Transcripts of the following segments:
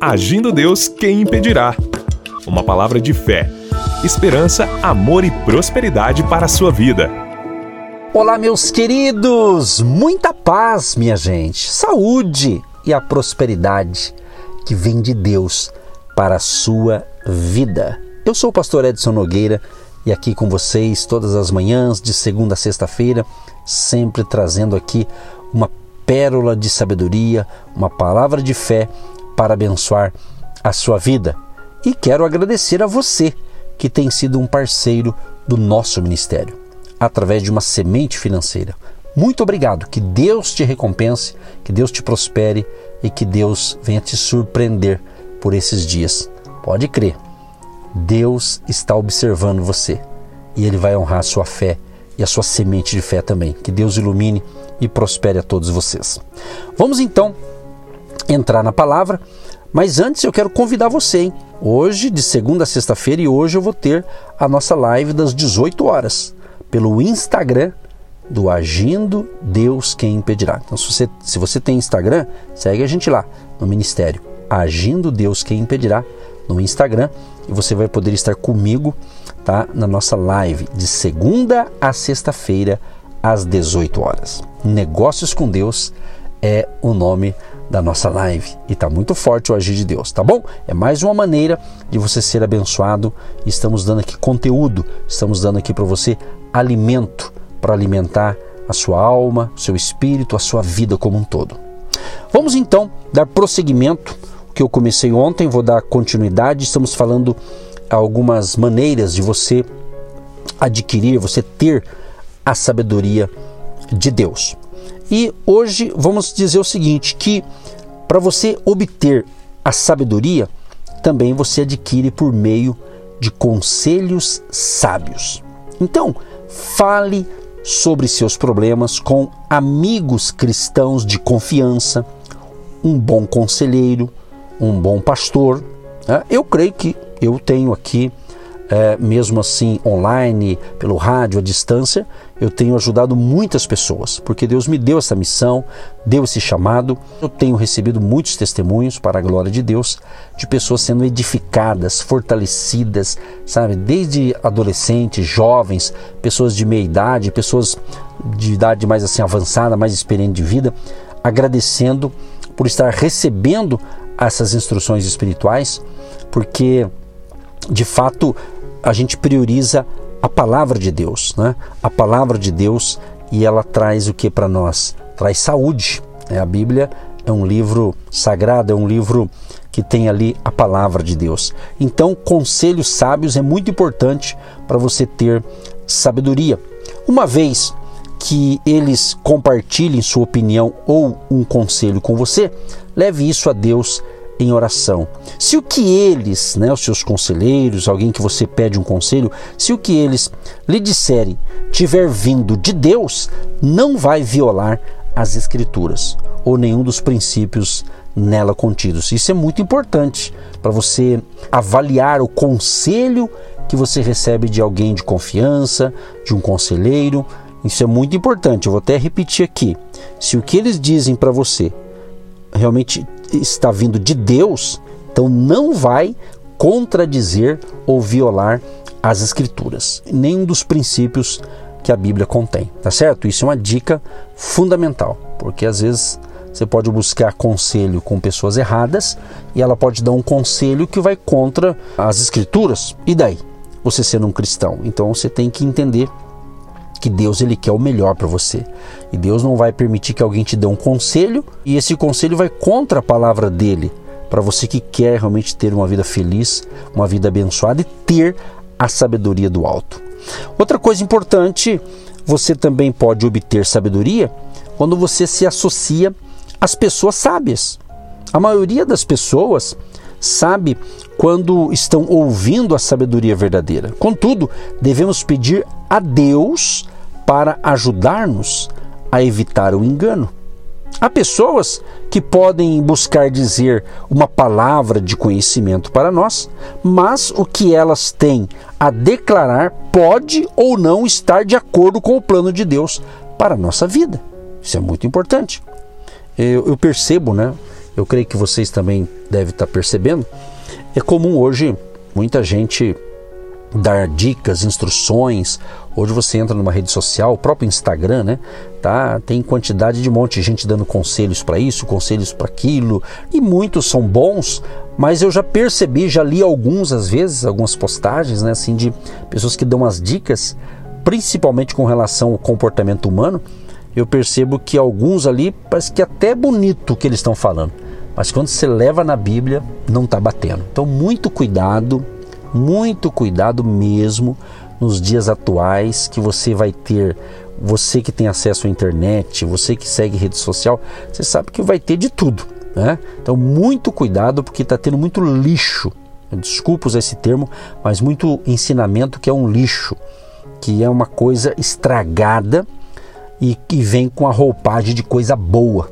Agindo Deus, quem impedirá? Uma palavra de fé, esperança, amor e prosperidade para a sua vida. Olá, meus queridos! Muita paz, minha gente, saúde e a prosperidade que vem de Deus para a sua vida. Eu sou o pastor Edson Nogueira e aqui com vocês todas as manhãs, de segunda a sexta-feira, sempre trazendo aqui uma pérola de sabedoria, uma palavra de fé para abençoar a sua vida. E quero agradecer a você que tem sido um parceiro do nosso ministério, através de uma semente financeira. Muito obrigado, que Deus te recompense, que Deus te prospere e que Deus venha te surpreender por esses dias. Pode crer, Deus está observando você e Ele vai honrar a sua fé e a sua semente de fé também. Que Deus ilumine e prospere a todos vocês. Vamos então entrar na palavra, mas antes eu quero convidar você, hein? Hoje, de segunda a sexta-feira, e hoje eu vou ter a nossa live das 18 horas pelo Instagram do Agindo Deus Quem Impedirá. Então, se você, se você tem Instagram, segue a gente lá no Ministério Agindo Deus Quem Impedirá no Instagram e você vai poder estar comigo tá, na nossa live de segunda a sexta-feira às 18 horas. Negócios com Deus é o nome da nossa live e está muito forte o agir de Deus, tá bom? É mais uma maneira de você ser abençoado. Estamos dando aqui conteúdo, estamos dando aqui para você alimento para alimentar a sua alma, seu espírito, a sua vida como um todo. Vamos então dar prosseguimento que eu comecei ontem, vou dar continuidade. Estamos falando algumas maneiras de você adquirir, você ter a sabedoria de Deus. E hoje vamos dizer o seguinte, que para você obter a sabedoria, também você adquire por meio de conselhos sábios. Então, fale sobre seus problemas com amigos cristãos de confiança, um bom conselheiro, um bom pastor. Né? Eu creio que eu tenho aqui mesmo assim online, pelo rádio, à distância, eu tenho ajudado muitas pessoas, porque Deus me deu essa missão, deu esse chamado. Eu tenho recebido muitos testemunhos para a glória de Deus, de pessoas sendo edificadas, fortalecidas, sabe, desde adolescentes, jovens, pessoas de meia idade, pessoas de idade mais assim avançada, mais experiente de vida, agradecendo por estar recebendo essas instruções espirituais, porque de fato a gente prioriza a palavra de Deus, né? A palavra de Deus e ela traz o que para nós? Traz saúde. Né? A Bíblia é um livro sagrado, é um livro que tem ali a palavra de Deus. Então, conselhos sábios é muito importante para você ter sabedoria. Uma vez que eles compartilhem sua opinião ou um conselho com você, leve isso a Deus em oração. Se o que eles, né, os seus conselheiros, alguém que você pede um conselho, se o que eles lhe disserem tiver vindo de Deus, não vai violar as escrituras ou nenhum dos princípios nela contidos. Isso é muito importante para você avaliar o conselho que você recebe de alguém de confiança, de um conselheiro. Isso é muito importante. Eu vou até repetir aqui. Se o que eles dizem para você realmente está vindo de Deus, então não vai contradizer ou violar as escrituras, nenhum dos princípios que a Bíblia contém, tá certo? Isso é uma dica fundamental, porque às vezes você pode buscar conselho com pessoas erradas e ela pode dar um conselho que vai contra as escrituras. E daí? Você sendo um cristão. Então você tem que entender que Deus ele quer o melhor para você. E Deus não vai permitir que alguém te dê um conselho e esse conselho vai contra a palavra dele, para você que quer realmente ter uma vida feliz, uma vida abençoada e ter a sabedoria do alto. Outra coisa importante, você também pode obter sabedoria quando você se associa às pessoas sábias. A maioria das pessoas sabe quando estão ouvindo a sabedoria verdadeira. Contudo, devemos pedir a Deus para ajudar-nos a evitar o engano. Há pessoas que podem buscar dizer uma palavra de conhecimento para nós, mas o que elas têm a declarar pode ou não estar de acordo com o plano de Deus para a nossa vida. Isso é muito importante. Eu, eu percebo, né? eu creio que vocês também devem estar percebendo, é comum hoje muita gente dar dicas, instruções. Hoje você entra numa rede social, o próprio Instagram, né? Tá, tem quantidade de monte de gente dando conselhos para isso, conselhos para aquilo, e muitos são bons, mas eu já percebi, já li alguns às vezes, algumas postagens, né, assim de pessoas que dão as dicas, principalmente com relação ao comportamento humano. Eu percebo que alguns ali parece que até é bonito o que eles estão falando, mas quando você leva na Bíblia, não está batendo. Então, muito cuidado, muito cuidado mesmo nos dias atuais que você vai ter, você que tem acesso à internet, você que segue rede social, você sabe que vai ter de tudo, né? Então muito cuidado porque está tendo muito lixo. Desculpa usar esse termo, mas muito ensinamento que é um lixo, que é uma coisa estragada e que vem com a roupagem de coisa boa.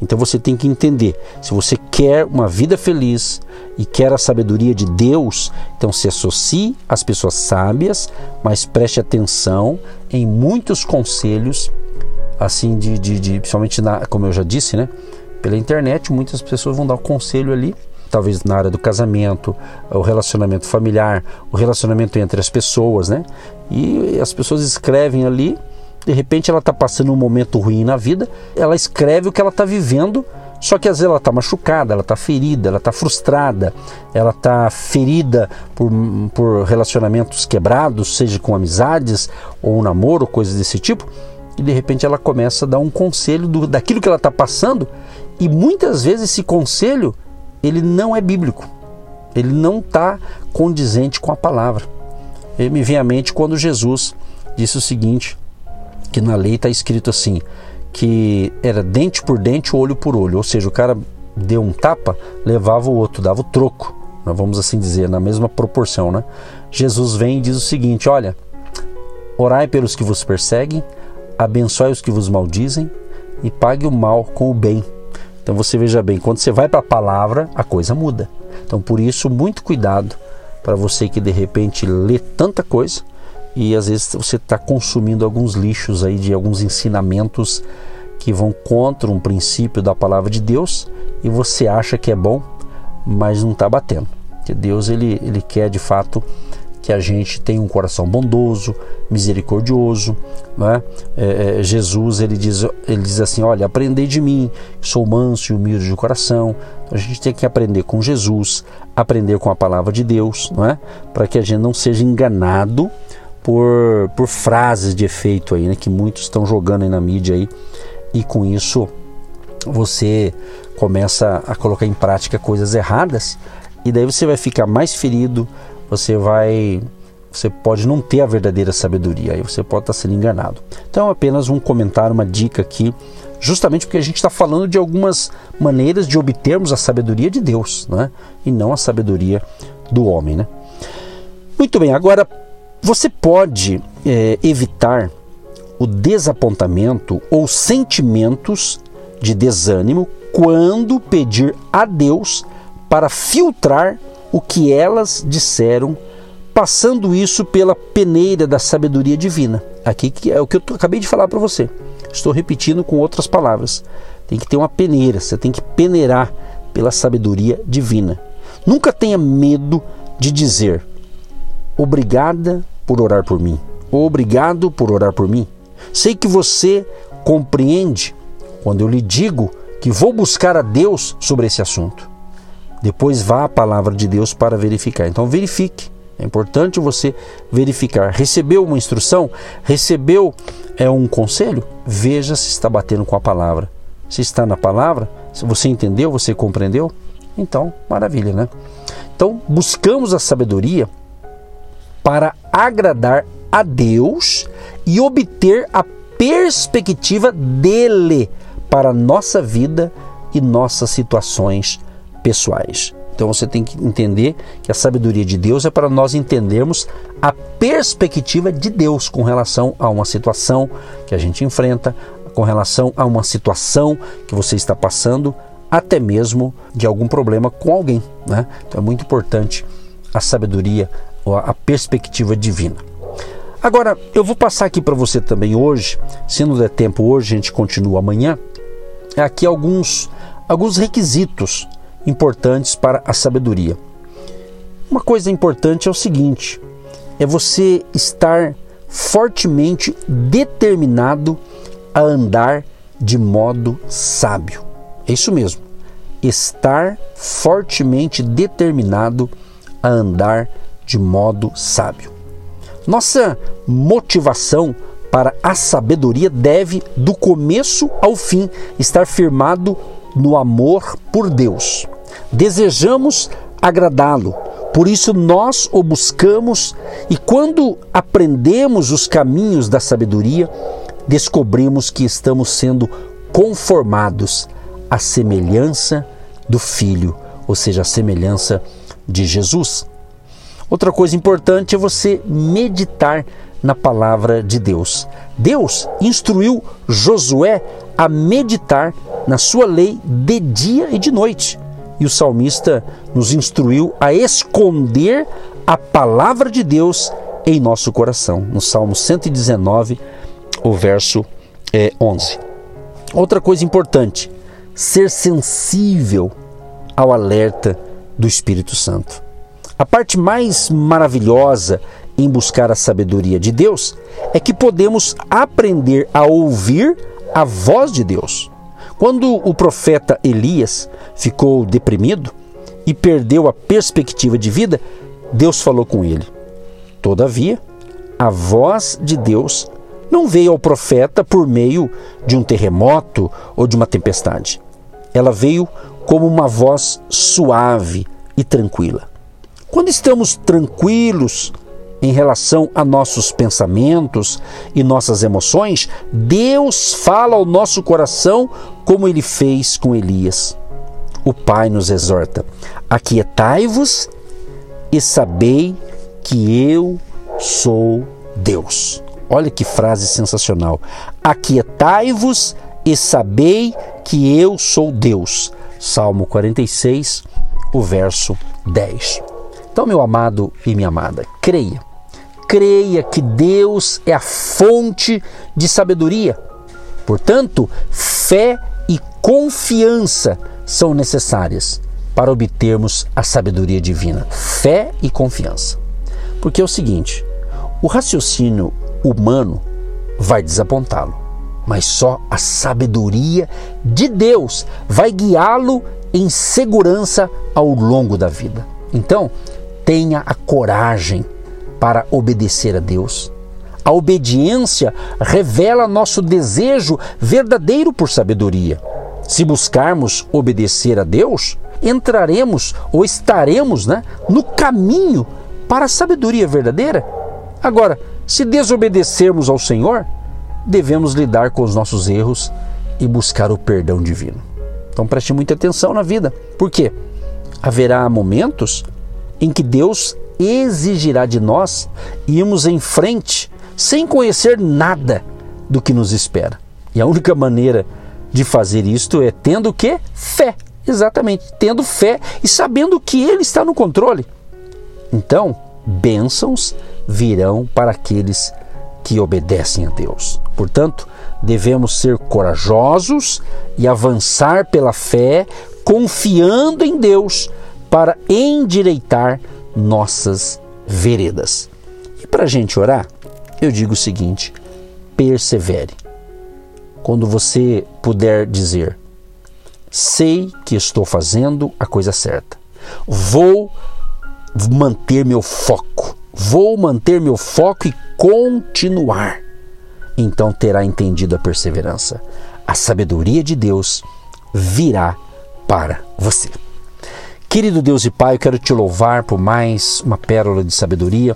Então você tem que entender, se você quer uma vida feliz e quer a sabedoria de Deus, então se associe às pessoas sábias, mas preste atenção em muitos conselhos, assim de, de, de principalmente na, como eu já disse, né? Pela internet, muitas pessoas vão dar um conselho ali, talvez na área do casamento, o relacionamento familiar, o relacionamento entre as pessoas, né? E as pessoas escrevem ali de repente ela está passando um momento ruim na vida, ela escreve o que ela está vivendo, só que às vezes ela está machucada, ela está ferida, ela está frustrada, ela está ferida por, por relacionamentos quebrados, seja com amizades ou um namoro, coisas desse tipo, e de repente ela começa a dar um conselho do, daquilo que ela está passando, e muitas vezes esse conselho ele não é bíblico, ele não está condizente com a palavra. Ele me vem à mente quando Jesus disse o seguinte que na lei está escrito assim, que era dente por dente, olho por olho, ou seja, o cara deu um tapa, levava o outro, dava o troco, né, vamos assim dizer, na mesma proporção, né? Jesus vem e diz o seguinte: olha, orai pelos que vos perseguem, abençoai os que vos maldizem e pague o mal com o bem. Então você veja bem, quando você vai para a palavra, a coisa muda. Então por isso, muito cuidado para você que de repente lê tanta coisa e às vezes você está consumindo alguns lixos aí de alguns ensinamentos que vão contra um princípio da palavra de Deus e você acha que é bom, mas não está batendo. Que Deus ele, ele quer de fato que a gente tenha um coração bondoso, misericordioso, né? É, é, Jesus ele diz, ele diz assim, olha, aprendei de mim, sou manso e humilde de coração. A gente tem que aprender com Jesus, aprender com a palavra de Deus, não é? Para que a gente não seja enganado por, por frases de efeito aí, né, que muitos estão jogando aí na mídia aí, e com isso você começa a colocar em prática coisas erradas e daí você vai ficar mais ferido, você vai você pode não ter a verdadeira sabedoria, aí você pode estar sendo enganado. Então, apenas um comentário, uma dica aqui, justamente porque a gente está falando de algumas maneiras de obtermos a sabedoria de Deus, né? e não a sabedoria do homem. Né? Muito bem, agora você pode é, evitar o desapontamento ou sentimentos de desânimo quando pedir a Deus para filtrar o que elas disseram, passando isso pela peneira da sabedoria divina. Aqui que é o que eu acabei de falar para você. Estou repetindo com outras palavras. Tem que ter uma peneira, você tem que peneirar pela sabedoria divina. Nunca tenha medo de dizer obrigada por orar por mim. Obrigado por orar por mim. Sei que você compreende quando eu lhe digo que vou buscar a Deus sobre esse assunto. Depois vá à palavra de Deus para verificar. Então verifique. É importante você verificar. Recebeu uma instrução? Recebeu é um conselho? Veja se está batendo com a palavra. Se está na palavra, se você entendeu, você compreendeu, então maravilha, né? Então buscamos a sabedoria para agradar a Deus e obter a perspectiva dele para nossa vida e nossas situações pessoais. Então você tem que entender que a sabedoria de Deus é para nós entendermos a perspectiva de Deus com relação a uma situação que a gente enfrenta, com relação a uma situação que você está passando, até mesmo de algum problema com alguém. Né? Então é muito importante a sabedoria a perspectiva divina. Agora, eu vou passar aqui para você também hoje, se não der tempo hoje, a gente continua amanhã. Aqui alguns alguns requisitos importantes para a sabedoria. Uma coisa importante é o seguinte: é você estar fortemente determinado a andar de modo sábio. É isso mesmo. Estar fortemente determinado a andar de modo sábio. Nossa motivação para a sabedoria deve, do começo ao fim, estar firmado no amor por Deus. Desejamos agradá-lo, por isso nós o buscamos e quando aprendemos os caminhos da sabedoria, descobrimos que estamos sendo conformados à semelhança do Filho, ou seja, à semelhança de Jesus. Outra coisa importante é você meditar na palavra de Deus. Deus instruiu Josué a meditar na sua lei de dia e de noite. E o salmista nos instruiu a esconder a palavra de Deus em nosso coração, no Salmo 119, o verso é, 11. Outra coisa importante, ser sensível ao alerta do Espírito Santo. A parte mais maravilhosa em buscar a sabedoria de Deus é que podemos aprender a ouvir a voz de Deus. Quando o profeta Elias ficou deprimido e perdeu a perspectiva de vida, Deus falou com ele. Todavia, a voz de Deus não veio ao profeta por meio de um terremoto ou de uma tempestade. Ela veio como uma voz suave e tranquila. Quando estamos tranquilos em relação a nossos pensamentos e nossas emoções, Deus fala ao nosso coração como ele fez com Elias. O Pai nos exorta: Aquietai-vos e sabei que eu sou Deus. Olha que frase sensacional. Aquietai-vos e sabei que eu sou Deus. Salmo 46, o verso 10. Então, meu amado e minha amada, creia. Creia que Deus é a fonte de sabedoria. Portanto, fé e confiança são necessárias para obtermos a sabedoria divina. Fé e confiança. Porque é o seguinte: o raciocínio humano vai desapontá-lo, mas só a sabedoria de Deus vai guiá-lo em segurança ao longo da vida. Então, tenha a coragem para obedecer a Deus. A obediência revela nosso desejo verdadeiro por sabedoria. Se buscarmos obedecer a Deus, entraremos ou estaremos né, no caminho para a sabedoria verdadeira. Agora, se desobedecermos ao Senhor, devemos lidar com os nossos erros e buscar o perdão divino. Então preste muita atenção na vida. Por quê? Haverá momentos em que Deus exigirá de nós irmos em frente sem conhecer nada do que nos espera. E a única maneira de fazer isto é tendo que fé, exatamente, tendo fé e sabendo que ele está no controle. Então, bênçãos virão para aqueles que obedecem a Deus. Portanto, devemos ser corajosos e avançar pela fé, confiando em Deus para endireitar nossas veredas. E para a gente orar, eu digo o seguinte: persevere. Quando você puder dizer, sei que estou fazendo a coisa certa, vou manter meu foco, vou manter meu foco e continuar. Então terá entendido a perseverança. A sabedoria de Deus virá para você. Querido Deus e Pai, eu quero te louvar por mais uma pérola de sabedoria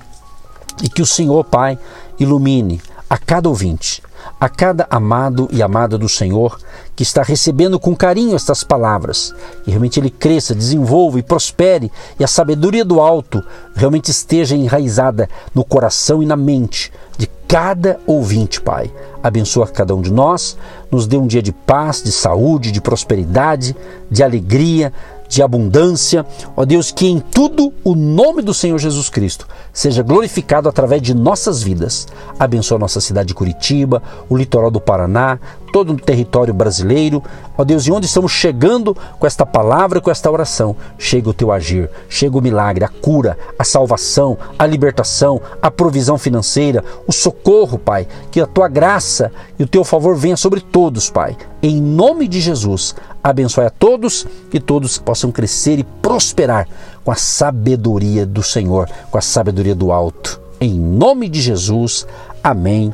e que o Senhor, Pai, ilumine a cada ouvinte, a cada amado e amada do Senhor que está recebendo com carinho estas palavras, e realmente ele cresça, desenvolva e prospere, e a sabedoria do alto realmente esteja enraizada no coração e na mente de cada ouvinte, Pai. Abençoa cada um de nós, nos dê um dia de paz, de saúde, de prosperidade, de alegria, de abundância. Ó Deus, que em tudo o nome do Senhor Jesus Cristo seja glorificado através de nossas vidas. Abençoa nossa cidade de Curitiba, o litoral do Paraná, todo o território brasileiro. Ó Deus, e onde estamos chegando com esta palavra, com esta oração, chega o teu agir, chega o milagre, a cura, a salvação, a libertação, a provisão financeira, o socorro, Pai. Que a tua graça e o teu favor venha sobre todos, Pai. Em nome de Jesus, abençoe a todos e todos possam crescer e prosperar com a sabedoria do Senhor, com a sabedoria do alto. Em nome de Jesus, amém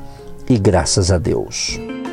e graças a Deus.